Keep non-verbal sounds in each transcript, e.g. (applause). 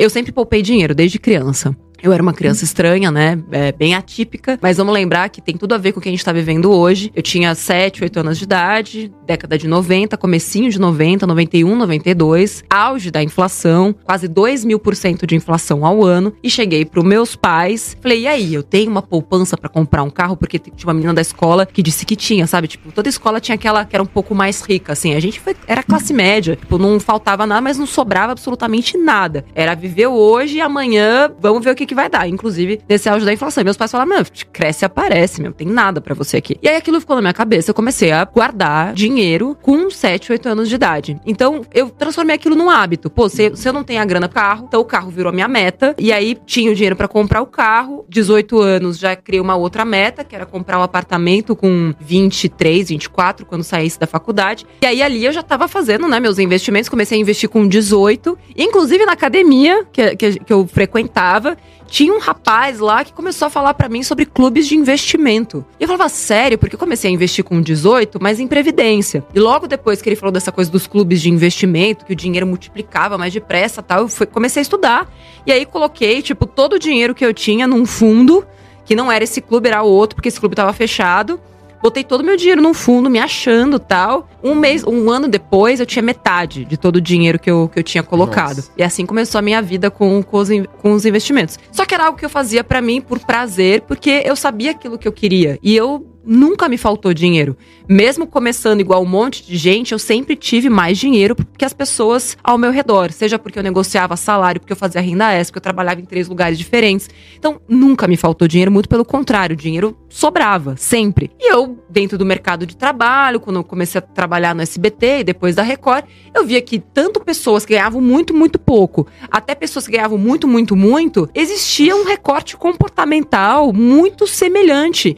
Eu sempre poupei dinheiro desde criança. Eu era uma criança estranha, né? É, bem atípica. Mas vamos lembrar que tem tudo a ver com o que a gente tá vivendo hoje. Eu tinha 7, 8 anos de idade, década de 90, comecinho de 90, 91, 92. Auge da inflação, quase 2 mil por cento de inflação ao ano. E cheguei pros meus pais. Falei, e aí, eu tenho uma poupança para comprar um carro? Porque tinha uma menina da escola que disse que tinha, sabe? Tipo, toda escola tinha aquela que era um pouco mais rica, assim. A gente foi, era classe média. Tipo, não faltava nada, mas não sobrava absolutamente nada. Era viver hoje e amanhã, vamos ver o que que vai dar, inclusive nesse auge da inflação. E meus pais falaram: meu, cresce aparece, meu, tem nada para você aqui. E aí aquilo ficou na minha cabeça, eu comecei a guardar dinheiro com 7, 8 anos de idade. Então eu transformei aquilo num hábito. Pô, se, se eu não tenho a grana pro carro, então o carro virou a minha meta. E aí tinha o dinheiro para comprar o carro. 18 anos já criei uma outra meta, que era comprar um apartamento com 23, 24, quando saísse da faculdade. E aí ali eu já tava fazendo, né, meus investimentos. Comecei a investir com 18, inclusive na academia que, que, que eu frequentava tinha um rapaz lá que começou a falar para mim sobre clubes de investimento. E eu falava, sério, porque eu comecei a investir com 18, mas em previdência. E logo depois que ele falou dessa coisa dos clubes de investimento, que o dinheiro multiplicava mais depressa tal, eu fui, comecei a estudar. E aí coloquei, tipo, todo o dinheiro que eu tinha num fundo, que não era esse clube, era outro, porque esse clube tava fechado. Botei todo o meu dinheiro num fundo, me achando tal. Um mês, um ano depois, eu tinha metade de todo o dinheiro que eu, que eu tinha colocado. Nossa. E assim começou a minha vida com, com, os, com os investimentos. Só que era algo que eu fazia para mim por prazer, porque eu sabia aquilo que eu queria. E eu nunca me faltou dinheiro. Mesmo começando igual um monte de gente, eu sempre tive mais dinheiro que as pessoas ao meu redor. Seja porque eu negociava salário, porque eu fazia renda extra, porque eu trabalhava em três lugares diferentes. Então, nunca me faltou dinheiro, muito pelo contrário, dinheiro sobrava, sempre. E eu, dentro do mercado de trabalho, quando eu comecei a trabalhar no SBT e depois da Record, eu via que tanto pessoas que ganhavam muito, muito pouco, até pessoas que ganhavam muito, muito, muito, existia um recorte comportamental muito semelhante,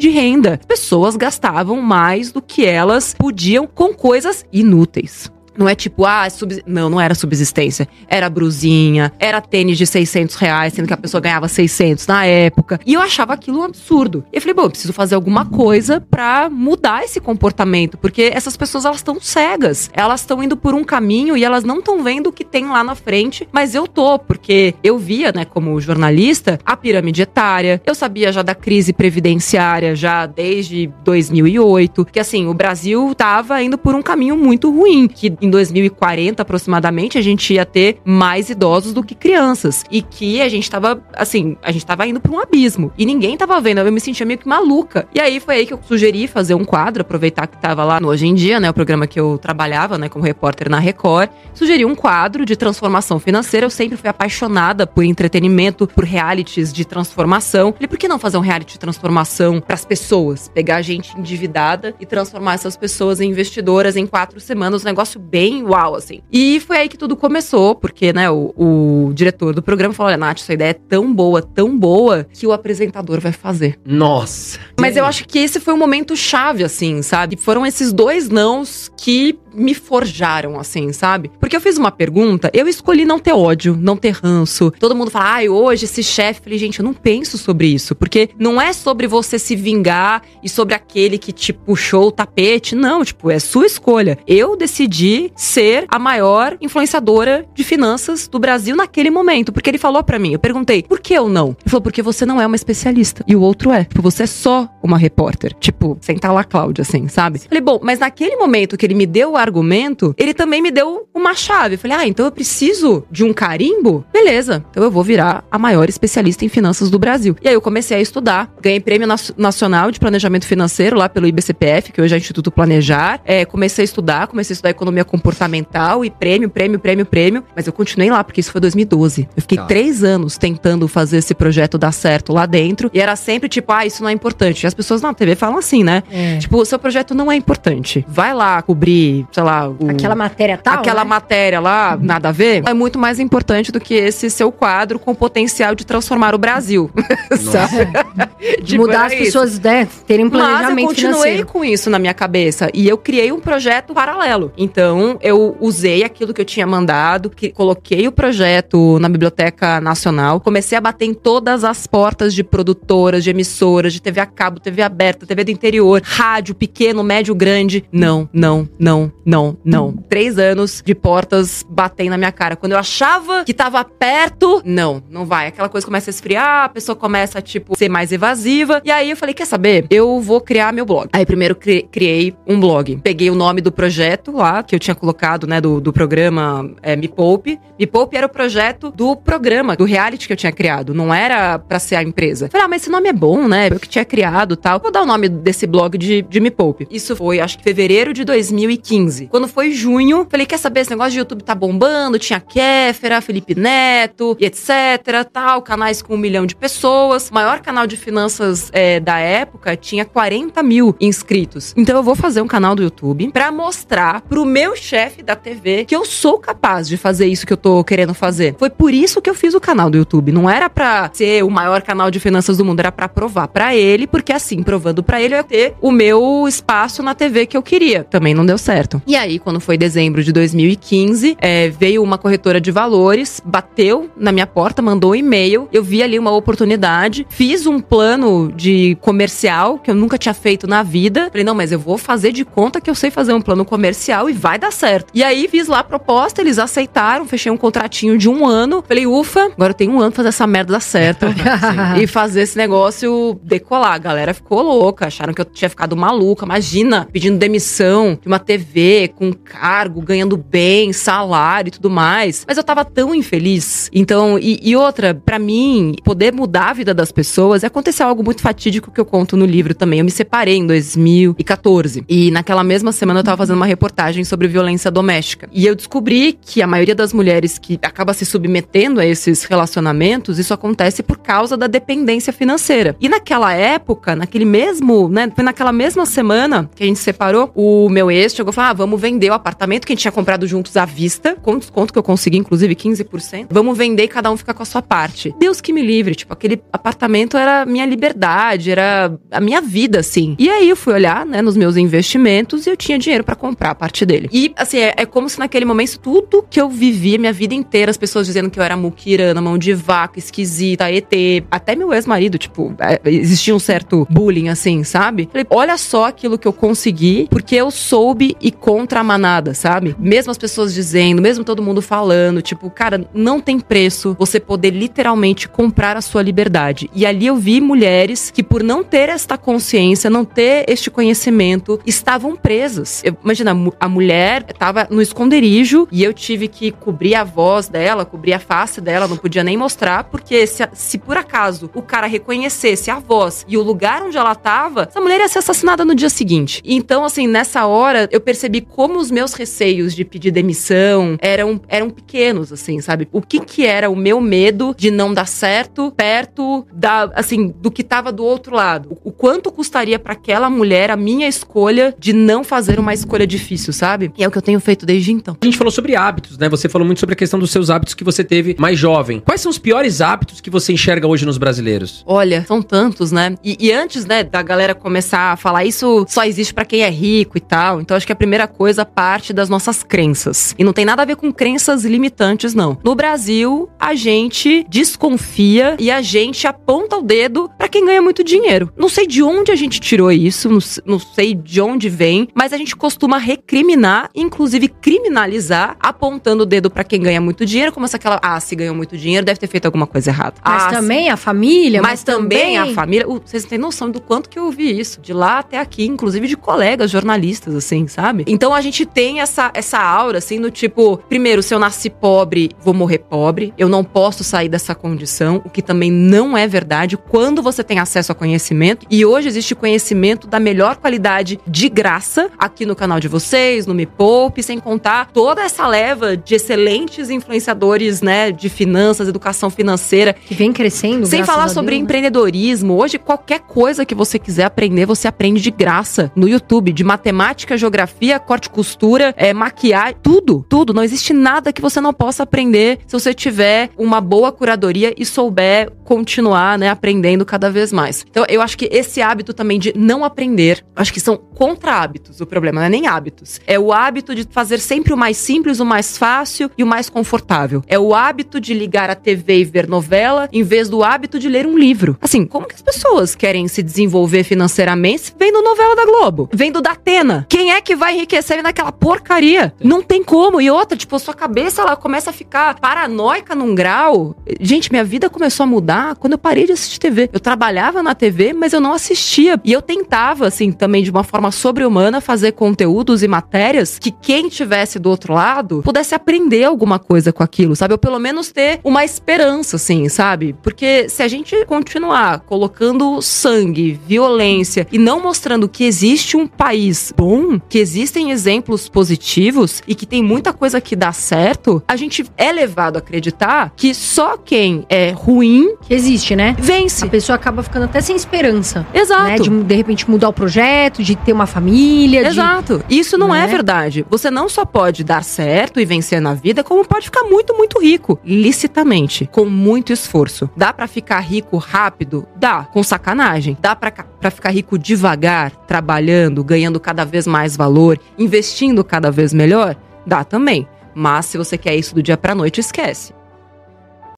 de renda. Pessoas gastavam mais do que elas podiam com coisas inúteis. Não é tipo, ah, é subs... não, não era subsistência. Era brusinha, era tênis de 600 reais, sendo que a pessoa ganhava 600 na época. E eu achava aquilo um absurdo. E eu falei, bom, eu preciso fazer alguma coisa pra mudar esse comportamento, porque essas pessoas elas estão cegas. Elas estão indo por um caminho e elas não estão vendo o que tem lá na frente, mas eu tô, porque eu via, né, como jornalista, a pirâmide etária. Eu sabia já da crise previdenciária já desde 2008, que assim, o Brasil tava indo por um caminho muito ruim, que em 2040 aproximadamente a gente ia ter mais idosos do que crianças e que a gente tava assim, a gente tava indo para um abismo e ninguém tava vendo, eu me sentia meio que maluca. E aí foi aí que eu sugeri fazer um quadro, aproveitar que tava lá no Hoje em Dia, né, o programa que eu trabalhava, né, como repórter na Record, sugeri um quadro de transformação financeira. Eu sempre fui apaixonada por entretenimento, por realities de transformação. Falei, por que não fazer um reality de transformação para as pessoas? Pegar gente endividada e transformar essas pessoas em investidoras em quatro semanas, um negócio bem uau, assim. E foi aí que tudo começou, porque, né, o, o diretor do programa falou: olha, Nath, essa ideia é tão boa, tão boa, que o apresentador vai fazer. Nossa. Mas eu acho que esse foi um momento chave, assim, sabe? Foram esses dois nãos que me forjaram, assim, sabe? Porque eu fiz uma pergunta, eu escolhi não ter ódio, não ter ranço. Todo mundo fala, ai, hoje esse chefe. Falei, gente, eu não penso sobre isso. Porque não é sobre você se vingar e sobre aquele que te puxou o tapete. Não, tipo, é sua escolha. Eu decidi ser a maior influenciadora de finanças do Brasil naquele momento. Porque ele falou para mim, eu perguntei, por que eu não? Ele falou, porque você não é uma especialista. E o outro é. Tipo, você é só uma repórter. Tipo, sentar lá, Cláudia, assim, sabe? Falei, bom, mas naquele momento que ele me deu o argumento, ele também me deu uma chave. Falei, ah, então eu preciso de um carimbo? Beleza, então eu vou virar a maior especialista em finanças do Brasil. E aí eu comecei a estudar, ganhei prêmio nacional de planejamento financeiro lá pelo IBCPF, que hoje é Instituto Planejar. É, comecei a estudar, comecei a estudar economia comportamental e prêmio, prêmio, prêmio, prêmio. Mas eu continuei lá, porque isso foi 2012. Eu fiquei tá. três anos tentando fazer esse projeto dar certo lá dentro. E era sempre tipo, ah, isso não é importante. E as pessoas na TV falam assim, né? É. Tipo, o seu projeto não é importante. Vai lá cobrir, sei lá, o, aquela matéria tal. Aquela né? matéria lá, nada a ver. É muito mais importante do que esse seu quadro com potencial de transformar o Brasil. (laughs) sabe? (laughs) de tipo, mudar as pessoas, né, terem um planejamento Mas eu continuei financeiro. com isso na minha cabeça. E eu criei um projeto paralelo. Então, eu usei aquilo que eu tinha mandado, que coloquei o projeto na Biblioteca Nacional, comecei a bater em todas as portas de produtoras, de emissoras, de TV a cabo, TV aberta, TV do interior, rádio, pequeno, médio, grande. Não, não, não, não, não. Três anos de portas batendo na minha cara. Quando eu achava que tava perto, não, não vai. Aquela coisa começa a esfriar, a pessoa começa a, tipo, ser mais evasiva. E aí eu falei, quer saber? Eu vou criar meu blog. Aí primeiro cri criei um blog. Peguei o nome do projeto lá, que eu tinha colocado, né, do, do programa é, Me Poupe. Me Poupe era o projeto do programa, do reality que eu tinha criado. Não era pra ser a empresa. Falei, ah, mas esse nome é bom, né? Eu que tinha criado tal. Vou dar o nome desse blog de, de Me Poupe. Isso foi, acho que fevereiro de 2015. Quando foi junho, falei, quer saber, esse negócio de YouTube tá bombando, tinha Kéfera, Felipe Neto e etc, tal, canais com um milhão de pessoas. O maior canal de finanças é, da época tinha 40 mil inscritos. Então eu vou fazer um canal do YouTube para mostrar pro meu chefe da TV que eu sou capaz de fazer isso que eu tô querendo fazer. Foi por isso que eu fiz o canal do YouTube. Não era pra ser o maior canal de finanças do mundo, era pra provar para ele, porque assim, provando para ele, eu ia ter o meu espaço na TV que eu queria. Também não deu certo. E aí, quando foi dezembro de 2015, é, veio uma corretora de valores, bateu na minha porta, mandou um e-mail. Eu vi ali uma oportunidade, fiz um plano de comercial que eu nunca tinha feito na vida. Falei, não, mas eu vou fazer de conta que eu sei fazer um plano comercial e vai dar certo. E aí fiz lá a proposta, eles aceitaram, fechei um contratinho de um ano. Falei, ufa, agora eu tenho um ano pra fazer essa merda dar certo. (laughs) e fazer esse negócio decolar. A galera ficou louca, acharam que eu tinha ficado maluca. Imagina, pedindo demissão de uma TV com cargo, ganhando bem, salário e tudo mais. Mas eu tava tão infeliz. Então, e, e outra, para mim, poder mudar a vida das pessoas, aconteceu algo muito fatídico que eu conto no livro também. Eu me separei em 2014. E naquela mesma semana eu tava fazendo uma reportagem sobre violência doméstica. E eu descobri que a maioria das mulheres que acaba se submetendo a esses relacionamentos, isso acontece por causa da dependência financeira. E naquela época, naquele mesmo, né, foi naquela mesma semana que a gente separou, o meu ex chegou e falou: "Ah, vamos vender o apartamento que a gente tinha comprado juntos à vista, com desconto que eu consegui, inclusive 15%. Vamos vender e cada um fica com a sua parte. Deus que me livre, tipo, aquele apartamento era minha liberdade, era a minha vida, assim. E aí eu fui olhar, né, nos meus investimentos e eu tinha dinheiro para comprar a parte dele. E, assim, é, é, como se naquele momento tudo que eu vivia minha vida inteira, as pessoas dizendo que eu era muquirana, mão de vaca, esquisita, ET, até meu ex-marido, tipo, é, existia um certo bullying, assim, sabe? Falei, olha só aquilo que eu consegui, porque eu soube e contra a manada, sabe? Mesmo as pessoas dizendo, mesmo todo mundo falando, tipo, cara, não tem preço você poder literalmente comprar a sua liberdade. E ali eu vi mulheres que, por não ter esta consciência, não ter este conhecimento, estavam presas. Eu, imagina, a mulher estava no esconderijo e eu tive que cobrir a voz dela, cobrir a face dela, não podia nem mostrar, porque se, se por acaso o cara reconhecesse a voz e o lugar onde ela estava, essa mulher ia ser assassinada no dia seguinte. Então, assim, nessa hora, eu percebi como os meus receios de pedir demissão eram, eram pequenos, assim, sabe? O que que era o meu medo de não dar certo perto da, assim, do que tava do outro lado. O, o quanto custaria para aquela mulher a minha escolha de não fazer uma escolha difícil, sabe? E é o que eu tenho feito desde então. A gente falou sobre hábitos, né? Você falou muito sobre a questão dos seus hábitos que você teve mais jovem. Quais são os piores hábitos que você enxerga hoje nos brasileiros? Olha, são tantos, né? E, e antes, né, da galera começar a falar isso só existe para quem é rico e tal. Então acho que a primeira coisa parte das nossas crenças. E não tem nada a ver com crenças limitantes, não. No Brasil, a gente desconfia e a gente aponta o dedo quem ganha muito dinheiro. Não sei de onde a gente tirou isso, não, não sei de onde vem, mas a gente costuma recriminar, inclusive criminalizar, apontando o dedo para quem ganha muito dinheiro, como se aquela, ah, se ganhou muito dinheiro, deve ter feito alguma coisa errada. Mas ah, também a família, mas, mas também, também a família. Vocês têm noção do quanto que eu ouvi isso, de lá até aqui, inclusive de colegas jornalistas, assim, sabe? Então a gente tem essa, essa aura, assim, do tipo, primeiro, se eu nasci pobre, vou morrer pobre, eu não posso sair dessa condição, o que também não é verdade quando você tem acesso a conhecimento. E hoje existe conhecimento da melhor qualidade de graça aqui no canal de vocês, no Me Poupe, sem contar toda essa leva de excelentes influenciadores, né, de finanças, educação financeira. Que vem crescendo. Sem falar sobre Deus, né? empreendedorismo. Hoje, qualquer coisa que você quiser aprender, você aprende de graça no YouTube. De matemática, geografia, corte e costura, é, maquiagem, tudo, tudo. Não existe nada que você não possa aprender se você tiver uma boa curadoria e souber continuar, né, aprendendo cada vez mais. Então, eu acho que esse hábito também de não aprender, acho que são contra-hábitos o problema, não é nem hábitos. É o hábito de fazer sempre o mais simples, o mais fácil e o mais confortável. É o hábito de ligar a TV e ver novela, em vez do hábito de ler um livro. Assim, como que as pessoas querem se desenvolver financeiramente vendo novela da Globo? Vendo da Atena? Quem é que vai enriquecer naquela porcaria? Não tem como. E outra, tipo, sua cabeça ela começa a ficar paranoica num grau. Gente, minha vida começou a mudar quando eu parei de assistir TV. Eu trabalhava na TV, mas eu não assistia. E eu tentava, assim, também de uma forma sobre-humana, fazer conteúdos e matérias que quem tivesse do outro lado pudesse aprender alguma coisa com aquilo, sabe? Ou pelo menos ter uma esperança, assim, sabe? Porque se a gente continuar colocando sangue, violência e não mostrando que existe um país bom, que existem exemplos positivos e que tem muita coisa que dá certo, a gente é levado a acreditar que só quem é ruim. Que existe, né? Vence. A pessoa acaba ficando até sem esperança. Exato. Né? De, de repente mudar o projeto, de ter uma família. Exato. De... Isso não né? é verdade. Você não só pode dar certo e vencer na vida, como pode ficar muito, muito rico. Licitamente. Com muito esforço. Dá para ficar rico rápido? Dá. Com sacanagem. Dá para ficar rico devagar, trabalhando, ganhando cada vez mais valor, investindo cada vez melhor? Dá também. Mas se você quer isso do dia pra noite, esquece.